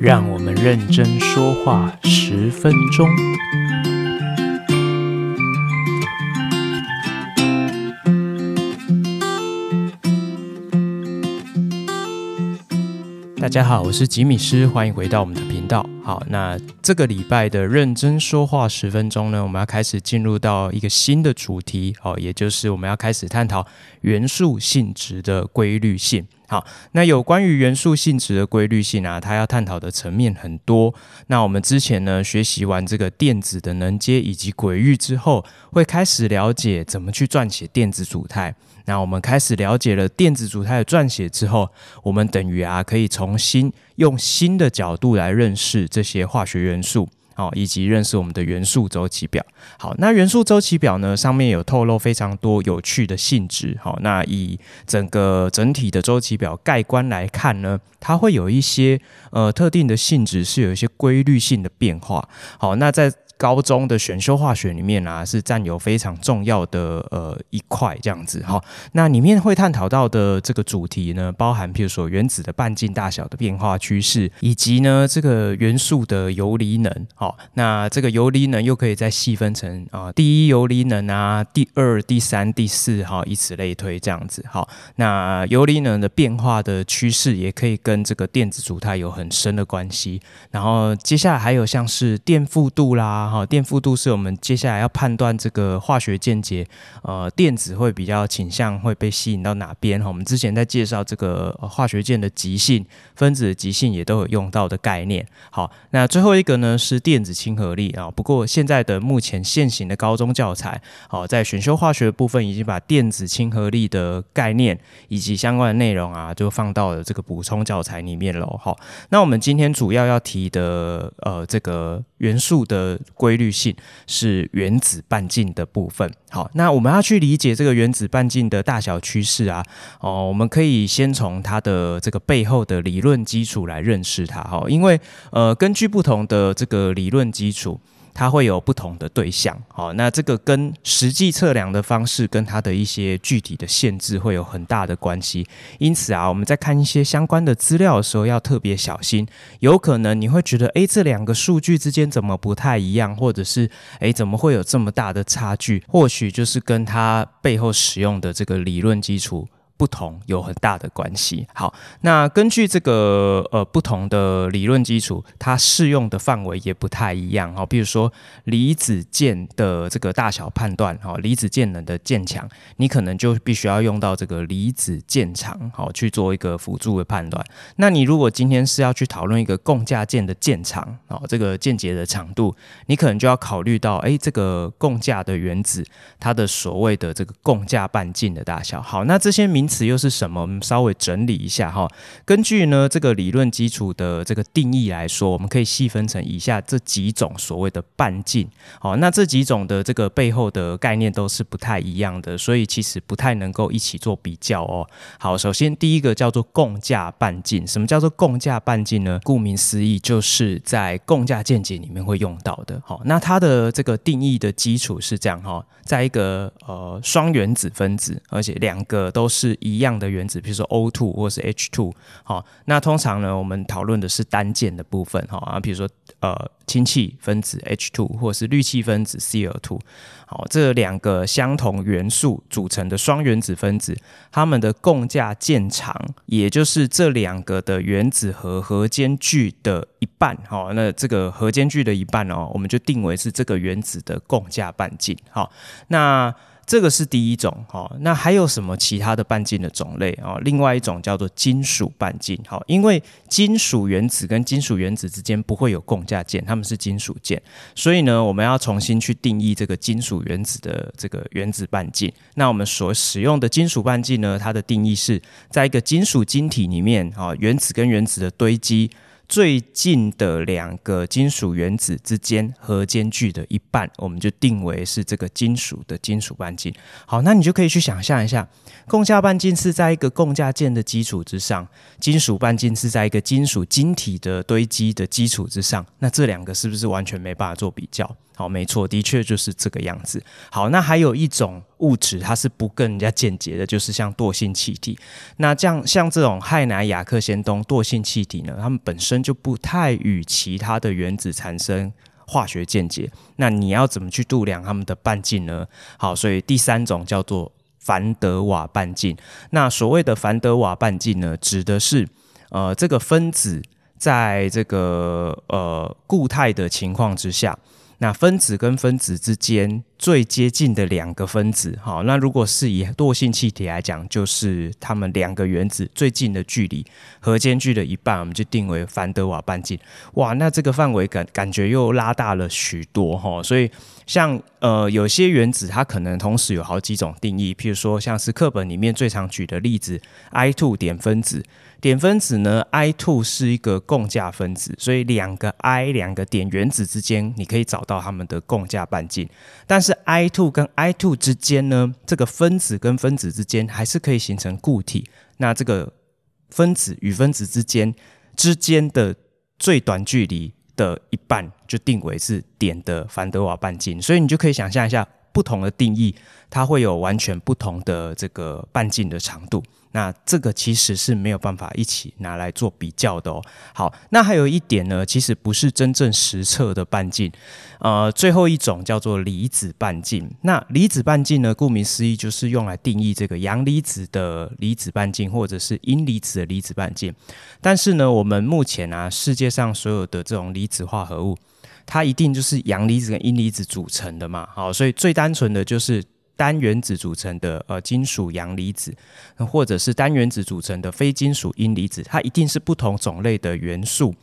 让我们认真说话十分钟。大家好，我是吉米师，欢迎回到我们的频道。好，那这个礼拜的认真说话十分钟呢，我们要开始进入到一个新的主题，哦，也就是我们要开始探讨元素性质的规律性。好，那有关于元素性质的规律性啊，它要探讨的层面很多。那我们之前呢，学习完这个电子的能阶以及轨域之后，会开始了解怎么去撰写电子组态。那我们开始了解了电子组态的撰写之后，我们等于啊可以重新用新的角度来认识这些化学元素，好，以及认识我们的元素周期表。好，那元素周期表呢，上面有透露非常多有趣的性质。好，那以整个整体的周期表概观来看呢，它会有一些呃特定的性质是有一些规律性的变化。好，那在高中的选修化学里面啊，是占有非常重要的呃一块这样子哈。那里面会探讨到的这个主题呢，包含譬如说原子的半径大小的变化趋势，以及呢这个元素的游离能。好，那这个游离能又可以再细分成啊第一游离能啊，第二、第三、第四哈，以此类推这样子。好，那游离能的变化的趋势也可以跟这个电子组态有很深的关系。然后接下来还有像是电负度啦。好，电负度是我们接下来要判断这个化学键结，呃，电子会比较倾向会被吸引到哪边哈。我们之前在介绍这个化学键的极性、分子的极性也都有用到的概念。好，那最后一个呢是电子亲和力啊。不过现在的目前现行的高中教材，好，在选修化学的部分已经把电子亲和力的概念以及相关的内容啊，就放到了这个补充教材里面了。好，那我们今天主要要提的呃这个元素的。规律性是原子半径的部分。好，那我们要去理解这个原子半径的大小趋势啊，哦，我们可以先从它的这个背后的理论基础来认识它。哈，因为呃，根据不同的这个理论基础。它会有不同的对象，好，那这个跟实际测量的方式跟它的一些具体的限制会有很大的关系。因此啊，我们在看一些相关的资料的时候要特别小心，有可能你会觉得，诶，这两个数据之间怎么不太一样，或者是，诶，怎么会有这么大的差距？或许就是跟它背后使用的这个理论基础。不同有很大的关系。好，那根据这个呃不同的理论基础，它适用的范围也不太一样。哈，比如说离子键的这个大小判断，哈，离子键能的键强，你可能就必须要用到这个离子键长，好去做一个辅助的判断。那你如果今天是要去讨论一个共价键的键长，哦，这个键结的长度，你可能就要考虑到，哎，这个共价的原子它的所谓的这个共价半径的大小。好，那这些名词又是什么？我们稍微整理一下哈。根据呢这个理论基础的这个定义来说，我们可以细分成以下这几种所谓的半径。好，那这几种的这个背后的概念都是不太一样的，所以其实不太能够一起做比较哦。好，首先第一个叫做共价半径。什么叫做共价半径呢？顾名思义，就是在共价键结里面会用到的。好，那它的这个定义的基础是这样哈，在一个呃双原子分子，而且两个都是。一样的原子，比如说 O2 或是 H2，好，那通常呢，我们讨论的是单键的部分，哈啊，比如说呃氢气分子 H2 或是氯气分子 Cl2，好，这两个相同元素组成的双原子分子，它们的共价键长，也就是这两个的原子核核间距的一半，好，那这个核间距的一半哦，我们就定为是这个原子的共价半径，好，那。这个是第一种，哈，那还有什么其他的半径的种类啊？另外一种叫做金属半径，好，因为金属原子跟金属原子之间不会有共价键，它们是金属键，所以呢，我们要重新去定义这个金属原子的这个原子半径。那我们所使用的金属半径呢，它的定义是在一个金属晶体里面，啊，原子跟原子的堆积。最近的两个金属原子之间核间距的一半，我们就定为是这个金属的金属半径。好，那你就可以去想象一下，共价半径是在一个共价键的基础之上，金属半径是在一个金属晶体的堆积的基础之上。那这两个是不是完全没办法做比较？好，没错，的确就是这个样子。好，那还有一种物质，它是不跟人家键结的，就是像惰性气体。那这样像这种氦氖氩氪氙氡惰性气体呢，它们本身就不太与其他的原子产生化学键结，那你要怎么去度量它们的半径呢？好，所以第三种叫做凡德瓦半径。那所谓的凡德瓦半径呢，指的是呃这个分子在这个呃固态的情况之下。那分子跟分子之间最接近的两个分子，好，那如果是以惰性气体来讲，就是它们两个原子最近的距离，和间距的一半，我们就定为凡德瓦半径。哇，那这个范围感感觉又拉大了许多哈。所以像呃有些原子，它可能同时有好几种定义，譬如说像是课本里面最常举的例子，I two 点分子。点分子呢，I2 是一个共价分子，所以两个 I 两个点原子之间，你可以找到它们的共价半径。但是 I2 跟 I2 之间呢，这个分子跟分子之间还是可以形成固体。那这个分子与分子之间之间的最短距离的一半，就定为是点的凡德瓦半径。所以你就可以想象一下，不同的定义，它会有完全不同的这个半径的长度。那这个其实是没有办法一起拿来做比较的哦。好，那还有一点呢，其实不是真正实测的半径，呃，最后一种叫做离子半径。那离子半径呢，顾名思义就是用来定义这个阳离子的离子半径，或者是阴离子的离子半径。但是呢，我们目前啊，世界上所有的这种离子化合物，它一定就是阳离子跟阴离子组成的嘛。好，所以最单纯的就是。单原子组成的呃金属阳离子，或者是单原子组成的非金属阴离子，它一定是不同种类的元素。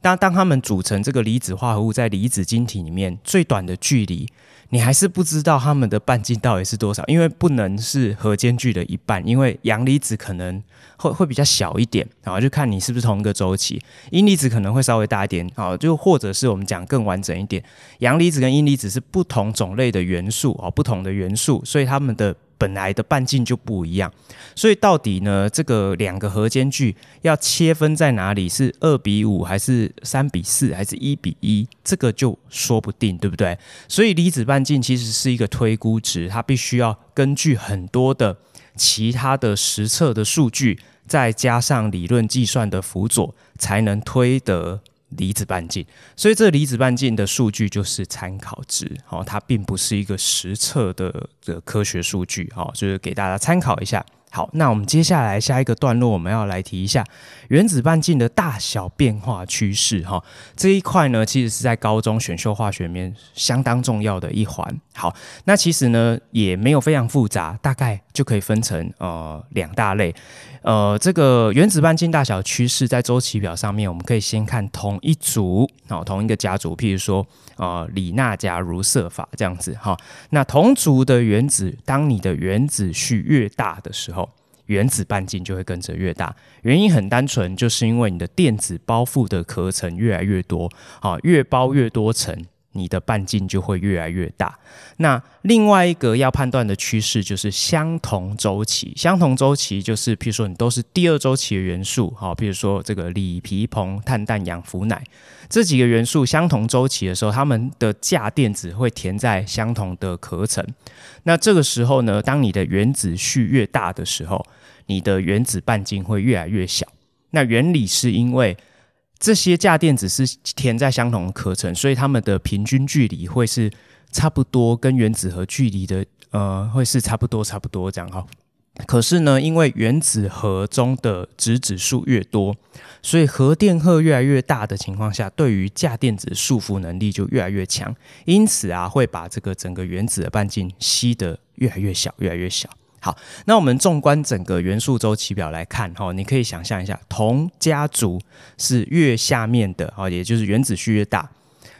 当当它们组成这个离子化合物，在离子晶体里面最短的距离，你还是不知道它们的半径到底是多少，因为不能是和间距的一半，因为阳离子可能会会比较小一点，然后就看你是不是同一个周期，阴离子可能会稍微大一点，好，就或者是我们讲更完整一点，阳离子跟阴离子是不同种类的元素哦，不同的元素，所以它们的。本来的半径就不一样，所以到底呢，这个两个和间距要切分在哪里？是二比五，还是三比四，还是一比一？这个就说不定，对不对？所以离子半径其实是一个推估值，它必须要根据很多的其他的实测的数据，再加上理论计算的辅佐，才能推得。离子半径，所以这离子半径的数据就是参考值，好，它并不是一个实测的的科学数据，好，就是给大家参考一下。好，那我们接下来下一个段落，我们要来提一下原子半径的大小变化趋势。哈，这一块呢，其实是在高中选修化学里面相当重要的一环。好，那其实呢也没有非常复杂，大概就可以分成呃两大类。呃，这个原子半径大小趋势在周期表上面，我们可以先看同一组，好，同一个家族，譬如说。呃，李娜加如色法这样子哈，那同族的原子，当你的原子序越大的时候，原子半径就会跟着越大。原因很单纯，就是因为你的电子包覆的壳层越来越多，啊，越包越多层。你的半径就会越来越大。那另外一个要判断的趋势就是相同周期。相同周期就是，譬如说你都是第二周期的元素，好，譬如说这个锂、铍、硼、碳、氮、氧、氟、氖这几个元素相同周期的时候，它们的价电子会填在相同的壳层。那这个时候呢，当你的原子序越大的时候，你的原子半径会越来越小。那原理是因为。这些价电子是填在相同的壳层，所以它们的平均距离会是差不多，跟原子核距离的呃会是差不多差不多这样哈。可是呢，因为原子核中的质子数越多，所以核电荷越来越大的情况下，对于价电子束缚能力就越来越强，因此啊，会把这个整个原子的半径吸得越来越小，越来越小。好，那我们纵观整个元素周期表来看，哈，你可以想象一下，同家族是越下面的，哦，也就是原子序越大，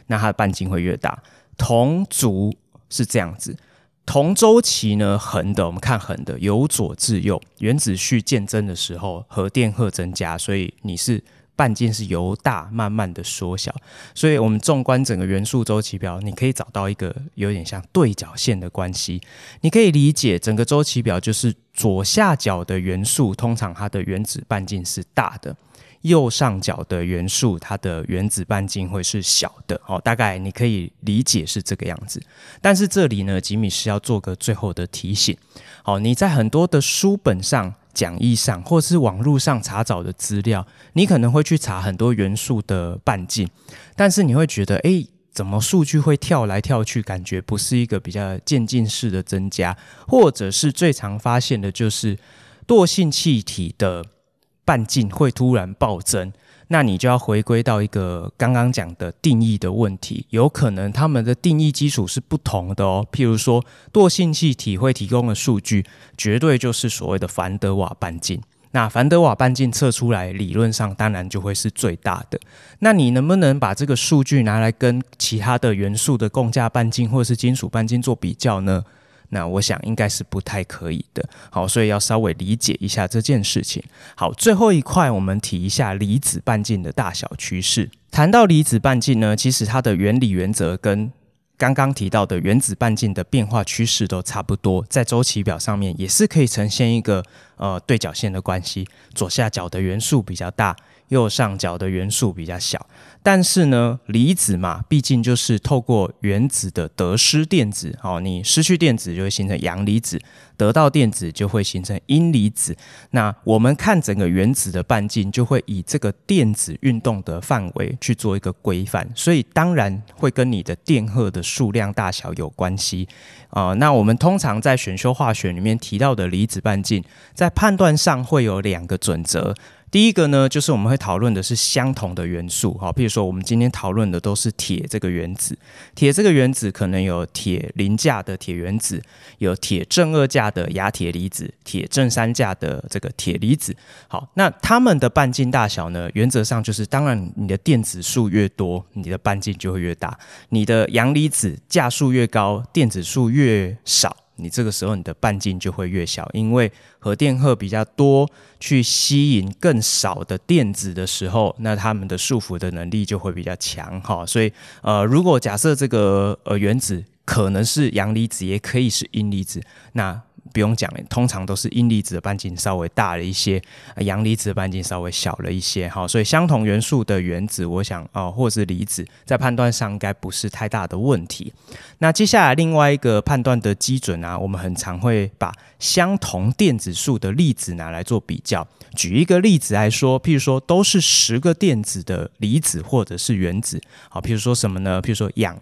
那它的半径会越大。同族是这样子，同周期呢，横的，我们看横的，由左至右，原子序渐增的时候，核电荷增加，所以你是。半径是由大慢慢的缩小，所以我们纵观整个元素周期表，你可以找到一个有点像对角线的关系。你可以理解整个周期表就是左下角的元素，通常它的原子半径是大的；右上角的元素，它的原子半径会是小的。哦，大概你可以理解是这个样子。但是这里呢，吉米是要做个最后的提醒。好，你在很多的书本上。讲义上或是网络上查找的资料，你可能会去查很多元素的半径，但是你会觉得，诶，怎么数据会跳来跳去，感觉不是一个比较渐进式的增加，或者是最常发现的就是惰性气体的半径会突然暴增。那你就要回归到一个刚刚讲的定义的问题，有可能他们的定义基础是不同的哦。譬如说，惰性气体会提供的数据，绝对就是所谓的凡德瓦半径。那凡德瓦半径测出来，理论上当然就会是最大的。那你能不能把这个数据拿来跟其他的元素的共价半径或者是金属半径做比较呢？那我想应该是不太可以的，好，所以要稍微理解一下这件事情。好，最后一块我们提一下离子半径的大小趋势。谈到离子半径呢，其实它的原理原则跟刚刚提到的原子半径的变化趋势都差不多，在周期表上面也是可以呈现一个呃对角线的关系，左下角的元素比较大，右上角的元素比较小。但是呢，离子嘛，毕竟就是透过原子的得失电子，哦，你失去电子就会形成阳离子，得到电子就会形成阴离子。那我们看整个原子的半径，就会以这个电子运动的范围去做一个规范，所以当然会跟你的电荷的数量大小有关系啊、那我们通常在选修化学里面提到的离子半径，在判断上会有两个准则。第一个呢，就是我们会讨论的是相同的元素，好，譬如说我们今天讨论的都是铁这个原子，铁这个原子可能有铁零价的铁原子，有铁正二价的亚铁离子，铁正三价的这个铁离子，好，那它们的半径大小呢，原则上就是，当然你的电子数越多，你的半径就会越大；你的阳离子价数越高，电子数越少。你这个时候你的半径就会越小，因为核电荷比较多，去吸引更少的电子的时候，那它们的束缚的能力就会比较强哈。所以呃，如果假设这个呃原子可能是阳离子，也可以是阴离子，那。不用讲了，通常都是阴离子的半径稍微大了一些，阳离子的半径稍微小了一些。好，所以相同元素的原子，我想啊、或是离子，在判断上应该不是太大的问题。那接下来另外一个判断的基准啊，我们很常会把相同电子数的粒子拿来做比较。举一个例子来说，譬如说都是十个电子的离子或者是原子，好，譬如说什么呢？譬如说氧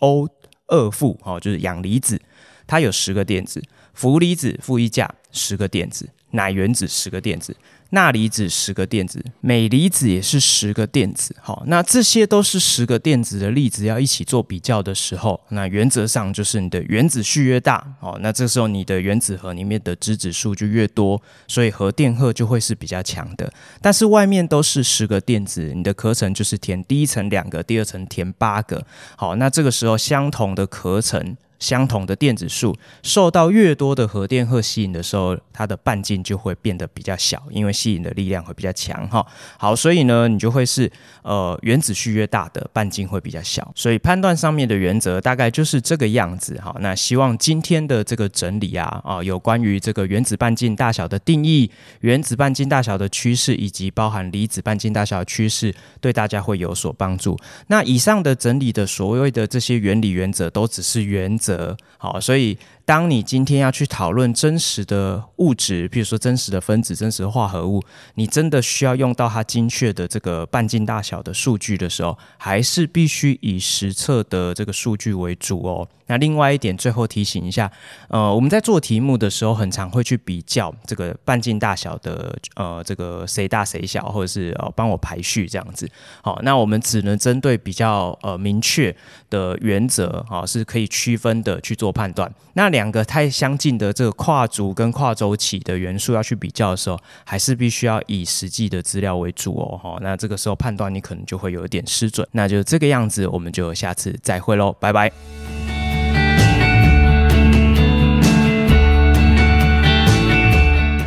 O 二负，好，就是氧离子，它有十个电子。氟离子负一价十个电子，氖原子十个电子，钠离子十个电子，镁离子也是十个电子。好，那这些都是十个电子的粒子要一起做比较的时候，那原则上就是你的原子序越大，好，那这时候你的原子核里面的质子数就越多，所以核电荷就会是比较强的。但是外面都是十个电子，你的壳层就是填第一层两个，第二层填八个。好，那这个时候相同的壳层。相同的电子数受到越多的核电荷吸引的时候，它的半径就会变得比较小，因为吸引的力量会比较强哈。好，所以呢，你就会是呃原子序越大的半径会比较小。所以判断上面的原则大概就是这个样子哈。那希望今天的这个整理啊啊，有关于这个原子半径大小的定义、原子半径大小的趋势，以及包含离子半径大小的趋势，对大家会有所帮助。那以上的整理的所谓的这些原理原则，都只是原则。好，所以当你今天要去讨论真实的物质，比如说真实的分子、真实的化合物，你真的需要用到它精确的这个半径大小的数据的时候，还是必须以实测的这个数据为主哦。那另外一点，最后提醒一下，呃，我们在做题目的时候，很常会去比较这个半径大小的，呃，这个谁大谁小，或者是呃帮我排序这样子。好，那我们只能针对比较呃明确的原则，哈，是可以区分的去做判断。那两个太相近的这个跨族跟跨周期的元素要去比较的时候，还是必须要以实际的资料为主哦。哈，那这个时候判断你可能就会有一点失准。那就这个样子，我们就下次再会喽，拜拜。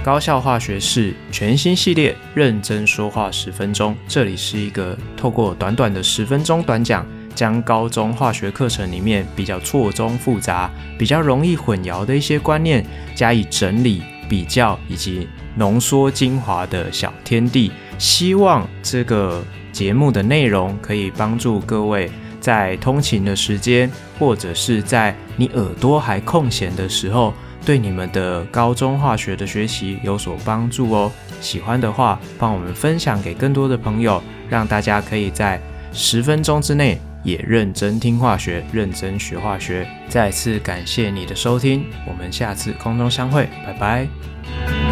高效化学式全新系列，认真说话十分钟。这里是一个透过短短的十分钟短讲，将高中化学课程里面比较错综复杂、比较容易混淆的一些观念加以整理、比较以及浓缩精华的小天地。希望这个节目的内容可以帮助各位在通勤的时间，或者是在你耳朵还空闲的时候。对你们的高中化学的学习有所帮助哦。喜欢的话，帮我们分享给更多的朋友，让大家可以在十分钟之内也认真听化学，认真学化学。再次感谢你的收听，我们下次空中相会，拜拜。